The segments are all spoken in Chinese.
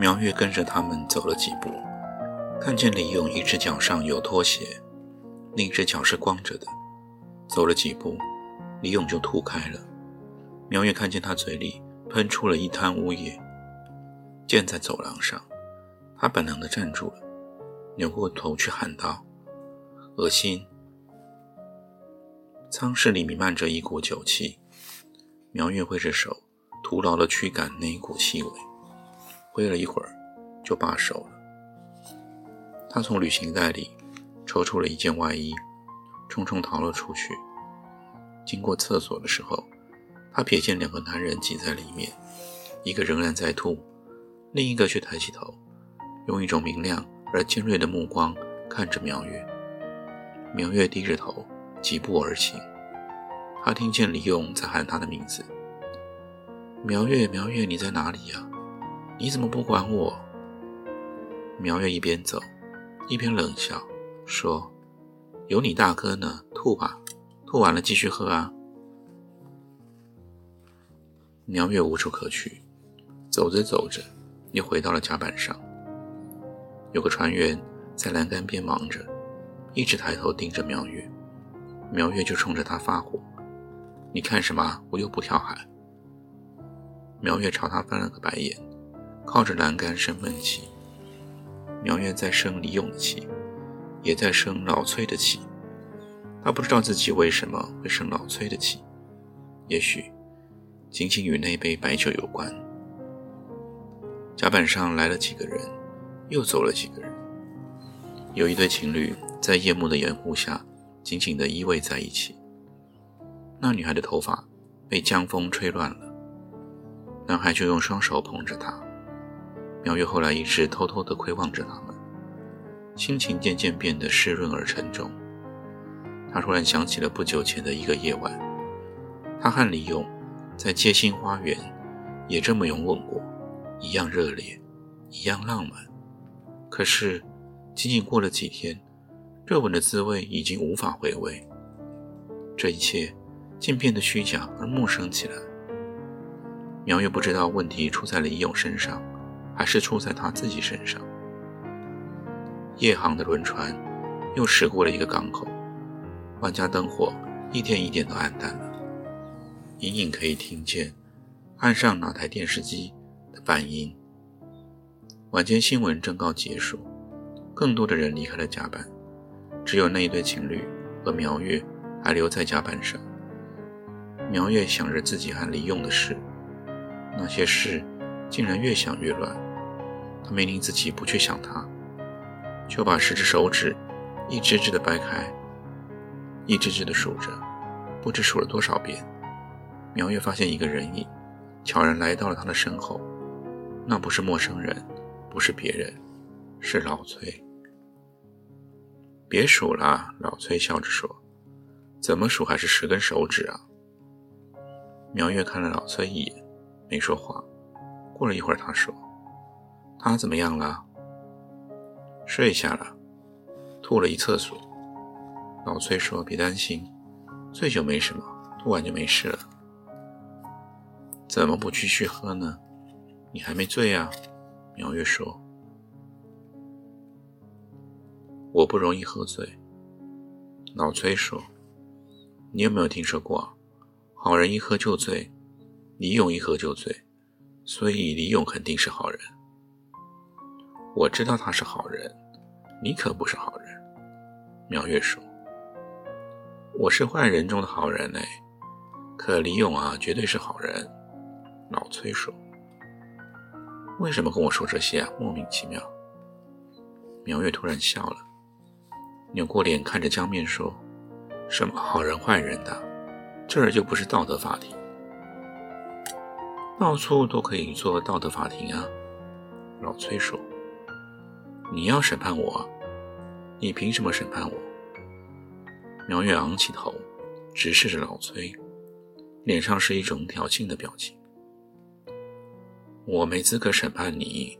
苗月跟着他们走了几步，看见李勇一只脚上有拖鞋，另一只脚是光着的。走了几步，李勇就吐开了。苗月看见他嘴里喷出了一滩污液。溅在走廊上，他本能地站住了，扭过头去喊道：“恶心！”舱室里弥漫着一股酒气。苗月挥着手，徒劳地驱赶那一股气味。挥了一会儿，就罢手了。他从旅行袋里抽出了一件外衣，匆匆逃了出去。经过厕所的时候，他瞥见两个男人挤在里面，一个仍然在吐，另一个却抬起头，用一种明亮而尖锐的目光看着苗月。苗月低着头，疾步而行。他听见李勇在喊他的名字：“苗月，苗月，你在哪里呀？”你怎么不管我？苗月一边走，一边冷笑说：“有你大哥呢，吐吧，吐完了继续喝啊。”苗月无处可去，走着走着，又回到了甲板上。有个船员在栏杆边忙着，一直抬头盯着苗月。苗月就冲着他发火：“你看什么？我又不跳海。”苗月朝他翻了个白眼。靠着栏杆生闷气，苗月在生李勇的气，也在生老崔的气。他不知道自己为什么会生老崔的气，也许仅仅与那杯白酒有关。甲板上来了几个人，又走了几个人。有一对情侣在夜幕的掩护下紧紧地依偎在一起。那女孩的头发被江风吹乱了，男孩就用双手捧着她。苗月后来一直偷偷地窥望着他们，心情渐渐变得湿润而沉重。他突然想起了不久前的一个夜晚，他和李勇在街心花园也这么拥吻过，一样热烈，一样浪漫。可是，仅仅过了几天，热吻的滋味已经无法回味。这一切竟变得虚假而陌生起来。苗月不知道问题出在李勇身上。还是出在他自己身上。夜航的轮船又驶过了一个港口，万家灯火一天一点都暗淡了，隐隐可以听见岸上哪台电视机的半音。晚间新闻正告结束，更多的人离开了甲板，只有那一对情侣和苗月还留在甲板上。苗月想着自己和李勇的事，那些事竟然越想越乱。他命令自己不去想他，就把十只手指一只只的掰开，一只只的数着，不知数了多少遍。苗月发现一个人影，悄然来到了他的身后。那不是陌生人，不是别人，是老崔。别数了，老崔笑着说：“怎么数还是十根手指啊？”苗月看了老崔一眼，没说话。过了一会儿，他说。他怎么样了？睡下了，吐了一厕所。老崔说：“别担心，醉酒没什么，吐完就没事了。”怎么不继续喝呢？你还没醉啊？苗月说：“我不容易喝醉。”老崔说：“你有没有听说过，好人一喝就醉，李勇一喝就醉，所以李勇肯定是好人。”我知道他是好人，你可不是好人。苗月说：“我是坏人中的好人嘞，可李勇啊，绝对是好人。”老崔说：“为什么跟我说这些啊？莫名其妙。”苗月突然笑了，扭过脸看着江面说：“什么好人坏人的？这儿就不是道德法庭。”到处都可以做道德法庭啊。老崔说：“你要审判我，你凭什么审判我？”苗月昂起头，直视着老崔，脸上是一种挑衅的表情。我没资格审判你，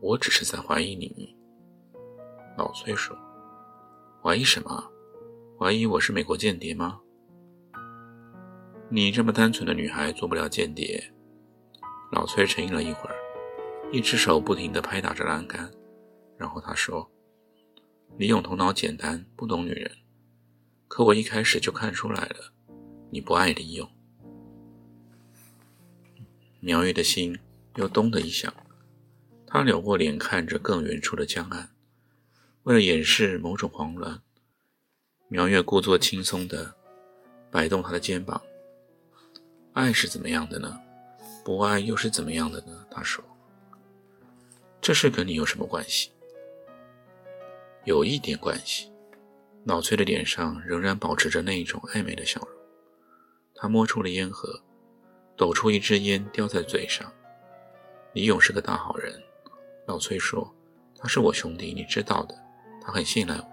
我只是在怀疑你。老崔说：“怀疑什么？怀疑我是美国间谍吗？你这么单纯的女孩做不了间谍。”老崔沉吟了一会儿，一只手不停地拍打着栏杆，然后他说：“李勇头脑简单，不懂女人。可我一开始就看出来了，你不爱李勇。”苗月的心又咚的一响，他扭过脸看着更远处的江岸，为了掩饰某种慌乱，苗月故作轻松地摆动他的肩膀：“爱是怎么样的呢？”不爱又是怎么样的呢？他说：“这事跟你有什么关系？”有一点关系。老崔的脸上仍然保持着那一种暧昧的笑容。他摸出了烟盒，抖出一支烟，叼在嘴上。李勇是个大好人，老崔说：“他是我兄弟，你知道的。他很信赖我。”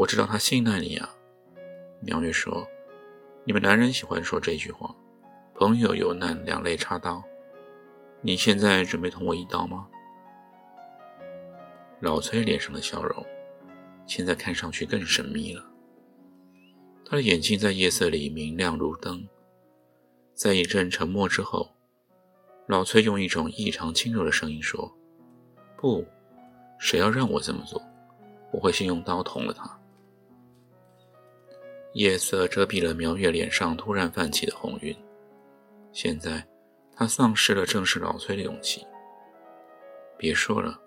我知道他信赖你啊。苗玉说：“你们男人喜欢说这句话。”朋友有难，两肋插刀。你现在准备捅我一刀吗？老崔脸上的笑容，现在看上去更神秘了。他的眼睛在夜色里明亮如灯。在一阵沉默之后，老崔用一种异常轻柔的声音说：“不，谁要让我这么做，我会先用刀捅了他。”夜色遮蔽了苗月脸上突然泛起的红晕。现在，他丧失了正视老崔的勇气。别说了，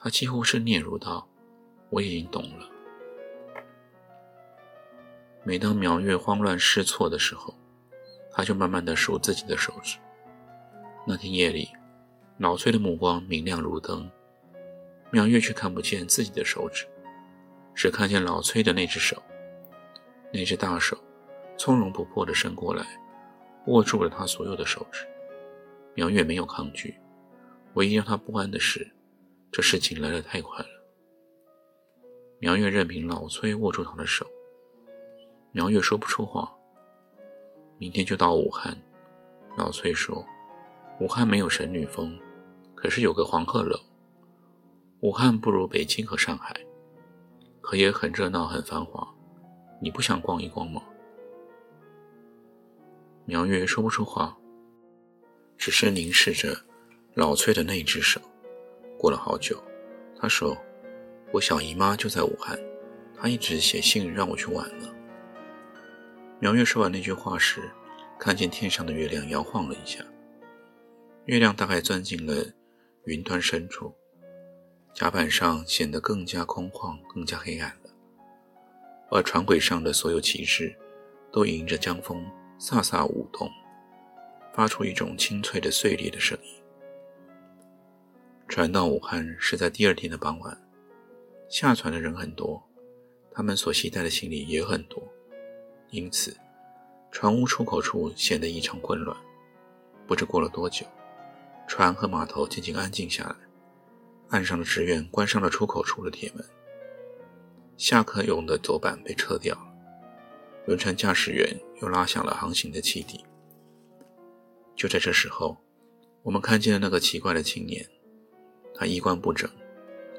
他几乎是嗫嚅道：“我已经懂了。”每当苗月慌乱失措的时候，他就慢慢的数自己的手指。那天夜里，老崔的目光明亮如灯，苗月却看不见自己的手指，只看见老崔的那只手，那只大手，从容不迫地伸过来。握住了他所有的手指，苗月没有抗拒。唯一让他不安的是，这事情来得太快了。苗月任凭老崔握住他的手，苗月说不出话。明天就到武汉，老崔说，武汉没有神女峰，可是有个黄鹤楼。武汉不如北京和上海，可也很热闹很繁华。你不想逛一逛吗？苗月说不出话，只是凝视着老崔的那只手。过了好久，他说：“我小姨妈就在武汉，她一直写信让我去玩呢。”苗月说完那句话时，看见天上的月亮摇晃了一下，月亮大概钻进了云端深处，甲板上显得更加空旷、更加黑暗了，而船轨上的所有旗帜都迎着江风。飒飒舞动，发出一种清脆的碎裂的声音。船到武汉是在第二天的傍晚，下船的人很多，他们所携带的行李也很多，因此船坞出口处显得异常混乱。不知过了多久，船和码头渐渐安静下来，岸上的职员关上了出口处的铁门，下客用的走板被撤掉了。轮船驾驶员又拉响了航行的汽笛。就在这时候，我们看见了那个奇怪的青年，他衣冠不整，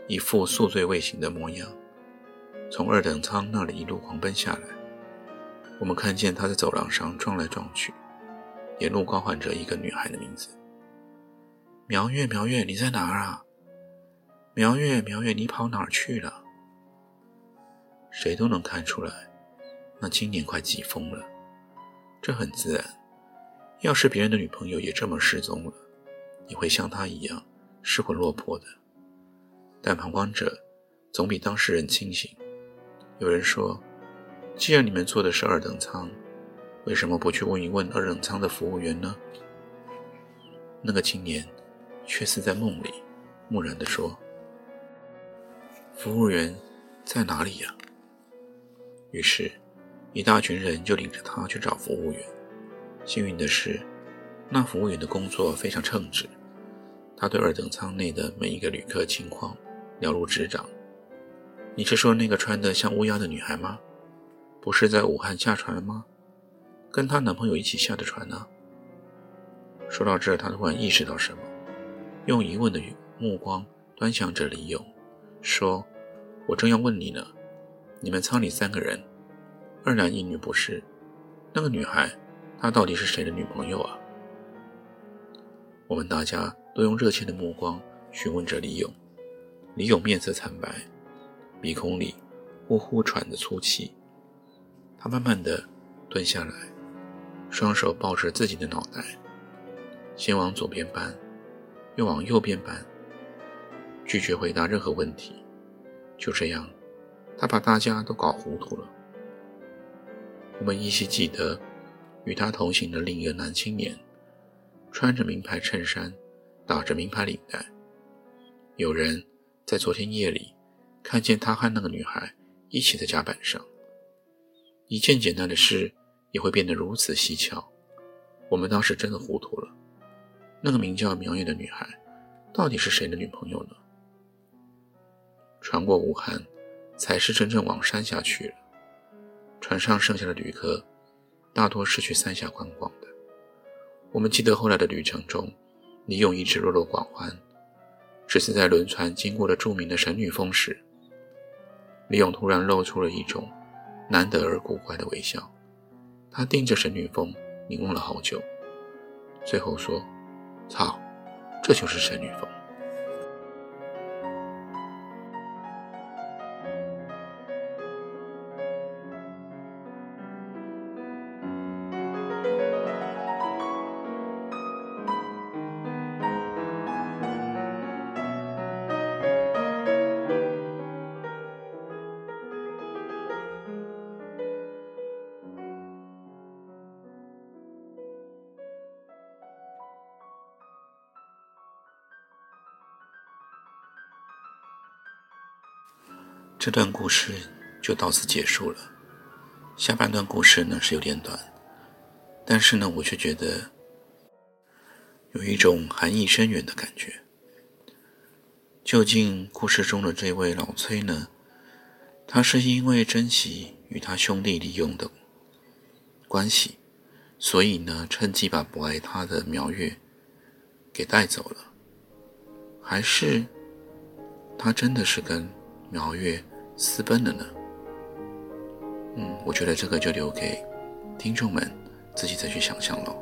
一副宿醉未醒的模样，从二等舱那里一路狂奔下来。我们看见他在走廊上撞来撞去，沿路高喊着一个女孩的名字：“苗月，苗月，你在哪儿啊？苗月，苗月，你跑哪儿去了？”谁都能看出来。那青年快急疯了，这很自然。要是别人的女朋友也这么失踪了，你会像他一样失魂落魄的。但旁观者总比当事人清醒。有人说，既然你们坐的是二等舱，为什么不去问一问二等舱的服务员呢？那个青年却似在梦里，木然地说：“服务员在哪里呀？”于是。一大群人就领着他去找服务员。幸运的是，那服务员的工作非常称职，他对二等舱内的每一个旅客情况了如指掌。你是说那个穿得像乌鸦的女孩吗？不是在武汉下船吗？跟她男朋友一起下的船呢？说到这，他突然意识到什么，用疑问的目光端详着李勇，说：“我正要问你呢，你们舱里三个人，二男一女不是？那个女孩，她到底是谁的女朋友啊？”我们大家都用热切的目光询问着李勇。李勇面色惨白，鼻孔里呼呼喘着粗气。他慢慢的蹲下来，双手抱着自己的脑袋，先往左边搬，又往右边搬，拒绝回答任何问题。就这样，他把大家都搞糊涂了。我们依稀记得，与他同行的另一个男青年。穿着名牌衬衫，打着名牌领带。有人在昨天夜里看见他和那个女孩一起在甲板上。一件简单的事也会变得如此蹊跷。我们当时真的糊涂了。那个名叫苗月的女孩，到底是谁的女朋友呢？船过武汉，才是真正往山下去了。船上剩下的旅客，大多是去三峡观光的。我们记得后来的旅程中，李勇一直落落寡欢。只是在轮船经过了著名的神女峰时，李勇突然露出了一种难得而古怪的微笑。他盯着神女峰凝望了好久，最后说：“操，这就是神女峰。”这段故事就到此结束了。下半段故事呢是有点短，但是呢，我却觉得有一种含义深远的感觉。究竟故事中的这位老崔呢，他是因为珍惜与他兄弟利用的关系，所以呢，趁机把不爱他的苗月给带走了，还是他真的是跟苗月？私奔了呢？嗯，我觉得这个就留给听众们自己再去想象喽。